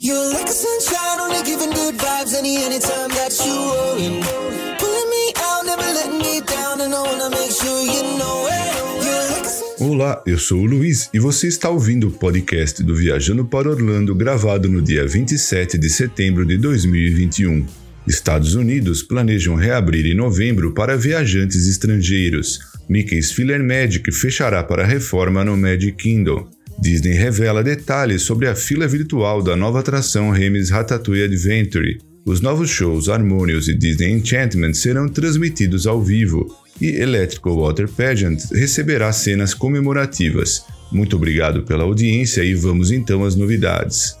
You're like a sunshine, only giving good vibes any anytime that you. Pulling me out, never letting me down, and I wanna make sure you know it. Olá, eu sou o Luiz e você está ouvindo o podcast do Viajando para Orlando, gravado no dia 27 de setembro de 2021. Estados Unidos planejam reabrir em novembro para viajantes estrangeiros. Mickey's Filler Magic fechará para reforma no Magic Kingdom. Disney revela detalhes sobre a fila virtual da nova atração Remy's Ratatouille Adventure. Os novos shows Harmonious e Disney Enchantment serão transmitidos ao vivo e Electrical Water Pageant receberá cenas comemorativas. Muito obrigado pela audiência e vamos então às novidades.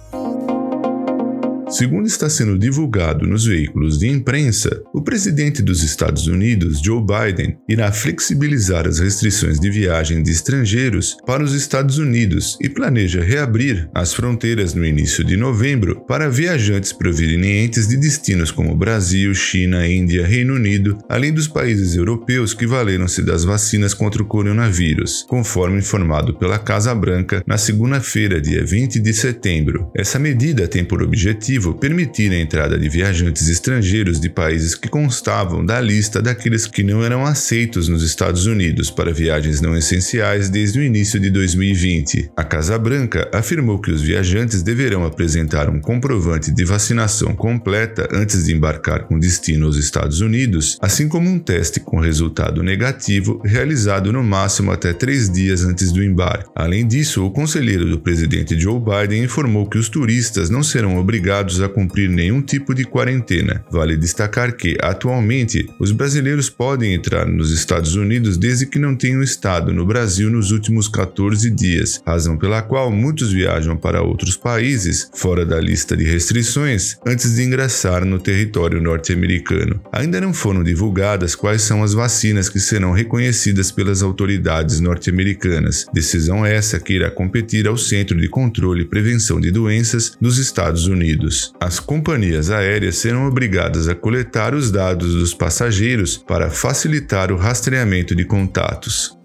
Segundo está sendo divulgado nos veículos de imprensa, o presidente dos Estados Unidos, Joe Biden, irá flexibilizar as restrições de viagem de estrangeiros para os Estados Unidos e planeja reabrir as fronteiras no início de novembro para viajantes provenientes de destinos como Brasil, China, Índia, Reino Unido, além dos países europeus que valeram-se das vacinas contra o coronavírus, conforme informado pela Casa Branca na segunda-feira, dia 20 de setembro. Essa medida tem por objetivo permitir a entrada de viajantes estrangeiros de países que constavam da lista daqueles que não eram aceitos nos Estados Unidos para viagens não essenciais desde o início de 2020. A Casa Branca afirmou que os viajantes deverão apresentar um comprovante de vacinação completa antes de embarcar com destino aos Estados Unidos, assim como um teste com resultado negativo realizado no máximo até três dias antes do embarque. Além disso, o conselheiro do presidente Joe Biden informou que os turistas não serão obrigados a cumprir nenhum tipo de quarentena. Vale destacar que, atualmente, os brasileiros podem entrar nos Estados Unidos desde que não tenham estado no Brasil nos últimos 14 dias, razão pela qual muitos viajam para outros países, fora da lista de restrições, antes de ingressar no território norte-americano. Ainda não foram divulgadas quais são as vacinas que serão reconhecidas pelas autoridades norte-americanas, decisão essa que irá competir ao Centro de Controle e Prevenção de Doenças dos Estados Unidos. As companhias aéreas serão obrigadas a coletar os dados dos passageiros para facilitar o rastreamento de contatos.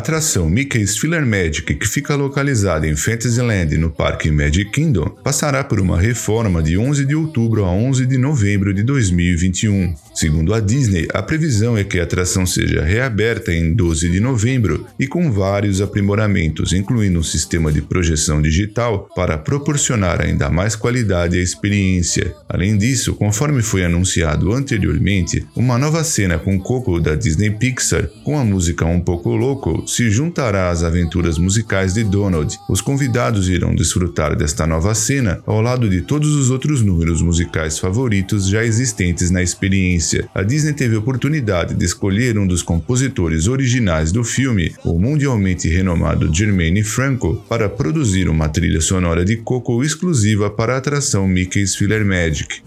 Atração Mickey's Filler Magic, que fica localizada em Fantasyland no Parque Magic Kingdom, passará por uma reforma de 11 de outubro a 11 de novembro de 2021. Segundo a Disney, a previsão é que a atração seja reaberta em 12 de novembro e com vários aprimoramentos, incluindo um sistema de projeção digital para proporcionar ainda mais qualidade à experiência. Além disso, conforme foi anunciado anteriormente, uma nova cena com Coco da Disney Pixar, com a música Um Pouco Louco, se juntará às aventuras musicais de Donald. Os convidados irão desfrutar desta nova cena ao lado de todos os outros números musicais favoritos já existentes na experiência. A Disney teve a oportunidade de escolher um dos compositores originais do filme, o mundialmente renomado Jermaine Franco, para produzir uma trilha sonora de Coco exclusiva para a atração Mickey's Filler Magic.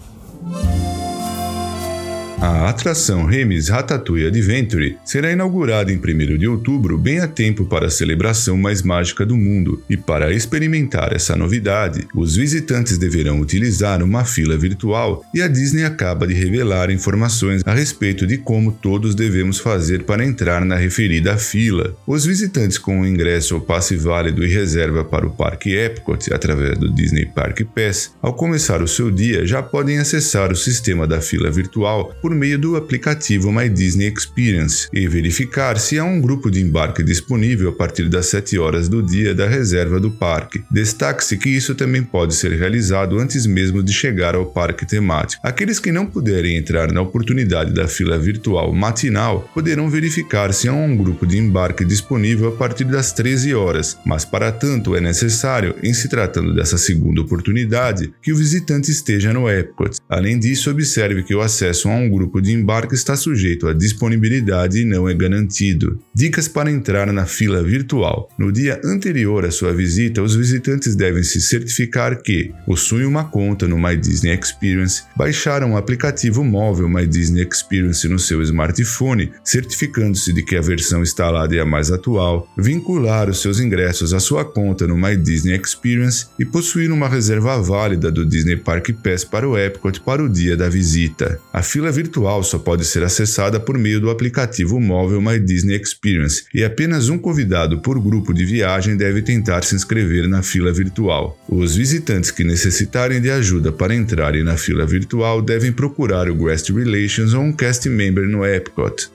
A atração Remy's Ratatouille Adventure será inaugurada em 1 de outubro, bem a tempo para a celebração mais mágica do mundo. E para experimentar essa novidade, os visitantes deverão utilizar uma fila virtual e a Disney acaba de revelar informações a respeito de como todos devemos fazer para entrar na referida fila. Os visitantes com o ingresso ou passe válido e reserva para o Parque Epcot através do Disney Park Pass, ao começar o seu dia já podem acessar o sistema da fila virtual por meio do aplicativo My Disney Experience e verificar se há um grupo de embarque disponível a partir das 7 horas do dia da reserva do parque. Destaque-se que isso também pode ser realizado antes mesmo de chegar ao parque temático. Aqueles que não puderem entrar na oportunidade da fila virtual matinal poderão verificar se há um grupo de embarque disponível a partir das 13 horas, mas para tanto é necessário, em se tratando dessa segunda oportunidade, que o visitante esteja no Epcot. Além disso, observe que o acesso a um grupo de embarque está sujeito à disponibilidade e não é garantido. Dicas para entrar na fila virtual. No dia anterior à sua visita, os visitantes devem se certificar que possuem uma conta no My Disney Experience, baixaram o aplicativo móvel My Disney Experience no seu smartphone, certificando-se de que a versão instalada é a mais atual, vincular os seus ingressos à sua conta no My Disney Experience e possuir uma reserva válida do Disney Park Pass para o Epcot para o dia da visita. A fila virtual virtual só pode ser acessada por meio do aplicativo móvel My Disney Experience e apenas um convidado por grupo de viagem deve tentar se inscrever na fila virtual. Os visitantes que necessitarem de ajuda para entrarem na fila virtual devem procurar o Guest Relations ou um cast member no Epcot.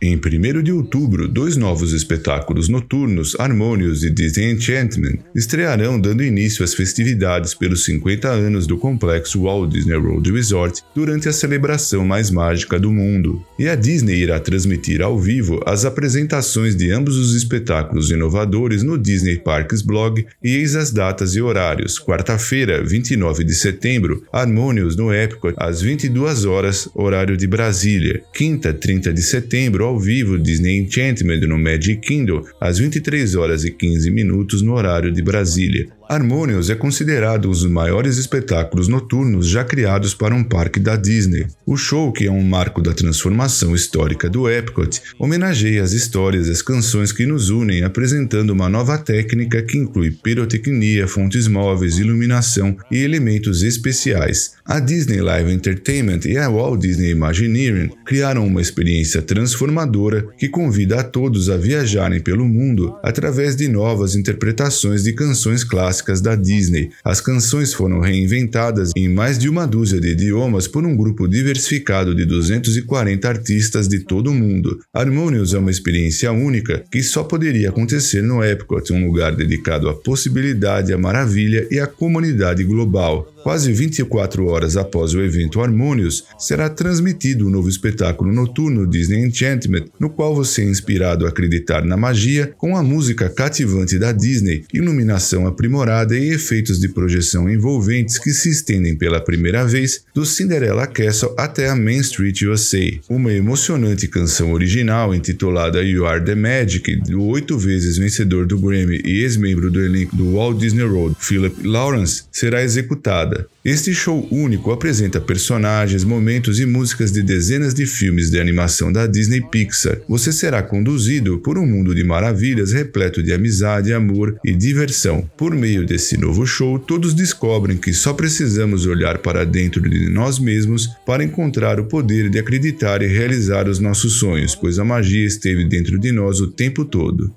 Em 1 de outubro, dois novos espetáculos noturnos, Harmonious e Disney Enchantment, estrearão dando início às festividades pelos 50 anos do complexo Walt Disney World Resort durante a celebração mais mágica do mundo. E a Disney irá transmitir ao vivo as apresentações de ambos os espetáculos inovadores no Disney Parks blog e eis as datas e horários. Quarta-feira, 29 de setembro, Harmonious no Epcot às 22 horas, horário de Brasília. Quinta, 30 de setembro, ao vivo Disney Enchantment no Magic Kingdom às 23 horas e 15 minutos no horário de Brasília. Harmonious é considerado um dos maiores espetáculos noturnos já criados para um parque da Disney. O show, que é um marco da transformação histórica do Epcot, homenageia as histórias e as canções que nos unem, apresentando uma nova técnica que inclui pirotecnia, fontes móveis, iluminação e elementos especiais. A Disney Live Entertainment e a Walt Disney Imagineering criaram uma experiência transformadora que convida a todos a viajarem pelo mundo através de novas interpretações de canções clássicas clássicas da Disney. As canções foram reinventadas em mais de uma dúzia de idiomas por um grupo diversificado de 240 artistas de todo o mundo. Harmonious é uma experiência única que só poderia acontecer no Epcot, um lugar dedicado à possibilidade, à maravilha e à comunidade global. Quase 24 horas após o evento Harmonious, será transmitido o um novo espetáculo noturno Disney Enchantment, no qual você é inspirado a acreditar na magia com a música cativante da Disney, iluminação aprimorada e efeitos de projeção envolventes que se estendem pela primeira vez do Cinderella Castle até a Main Street USA. Uma emocionante canção original intitulada You Are the Magic, do oito vezes vencedor do Grammy e ex-membro do elenco do Walt Disney World, Philip Lawrence, será executada este show único apresenta personagens, momentos e músicas de dezenas de filmes de animação da Disney Pixar. Você será conduzido por um mundo de maravilhas repleto de amizade, amor e diversão. Por meio desse novo show, todos descobrem que só precisamos olhar para dentro de nós mesmos para encontrar o poder de acreditar e realizar os nossos sonhos, pois a magia esteve dentro de nós o tempo todo.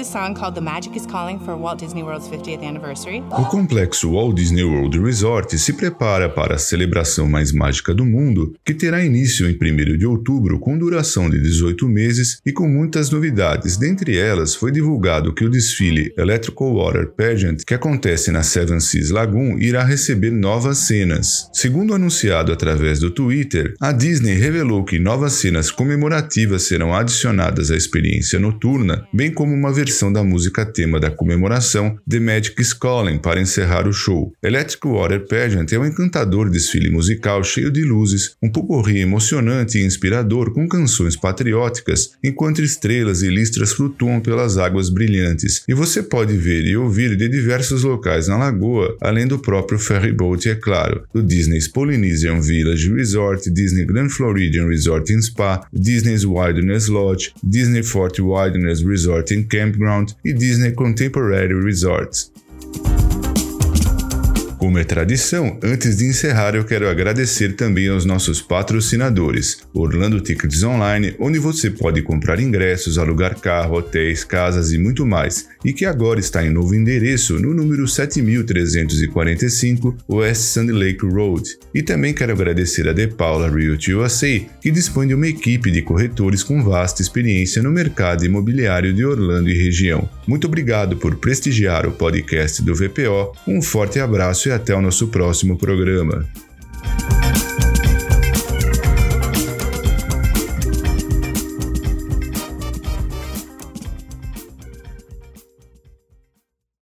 A song called The Magic is Calling for Walt Disney World's 50th anniversary. O complexo Walt Disney World Resort se prepara para a celebração mais mágica do mundo, que terá início em 1 de outubro com duração de 18 meses e com muitas novidades. Dentre elas, foi divulgado que o desfile Electrical Water Pageant, que acontece na Seven Seas Lagoon, irá receber novas cenas. Segundo anunciado através do Twitter, a Disney revelou que novas cenas comemorativas serão adicionadas à experiência noturna, bem como uma versão versão da música tema da comemoração The Magic Calling para encerrar o show. Electric Water Pageant é um encantador desfile musical cheio de luzes, um pupurri emocionante e inspirador com canções patrióticas, enquanto estrelas e listras flutuam pelas águas brilhantes. E você pode ver e ouvir de diversos locais na lagoa, além do próprio ferry boat, é claro, do Disney's Polynesian Village Resort, Disney Grand Floridian Resort and Spa, Disney's Wilderness Lodge, Disney Fort Wilderness Resort and Camp Campground e Disney Contemporary Resorts. Como é tradição, antes de encerrar eu quero agradecer também aos nossos patrocinadores, Orlando Tickets Online, onde você pode comprar ingressos, alugar carro, hotéis, casas e muito mais, e que agora está em novo endereço no número 7345 West Sand Lake Road. E também quero agradecer a De Paula Realty USA, que dispõe de uma equipe de corretores com vasta experiência no mercado imobiliário de Orlando e região. Muito obrigado por prestigiar o podcast do VPO. Um forte abraço e até o nosso próximo programa.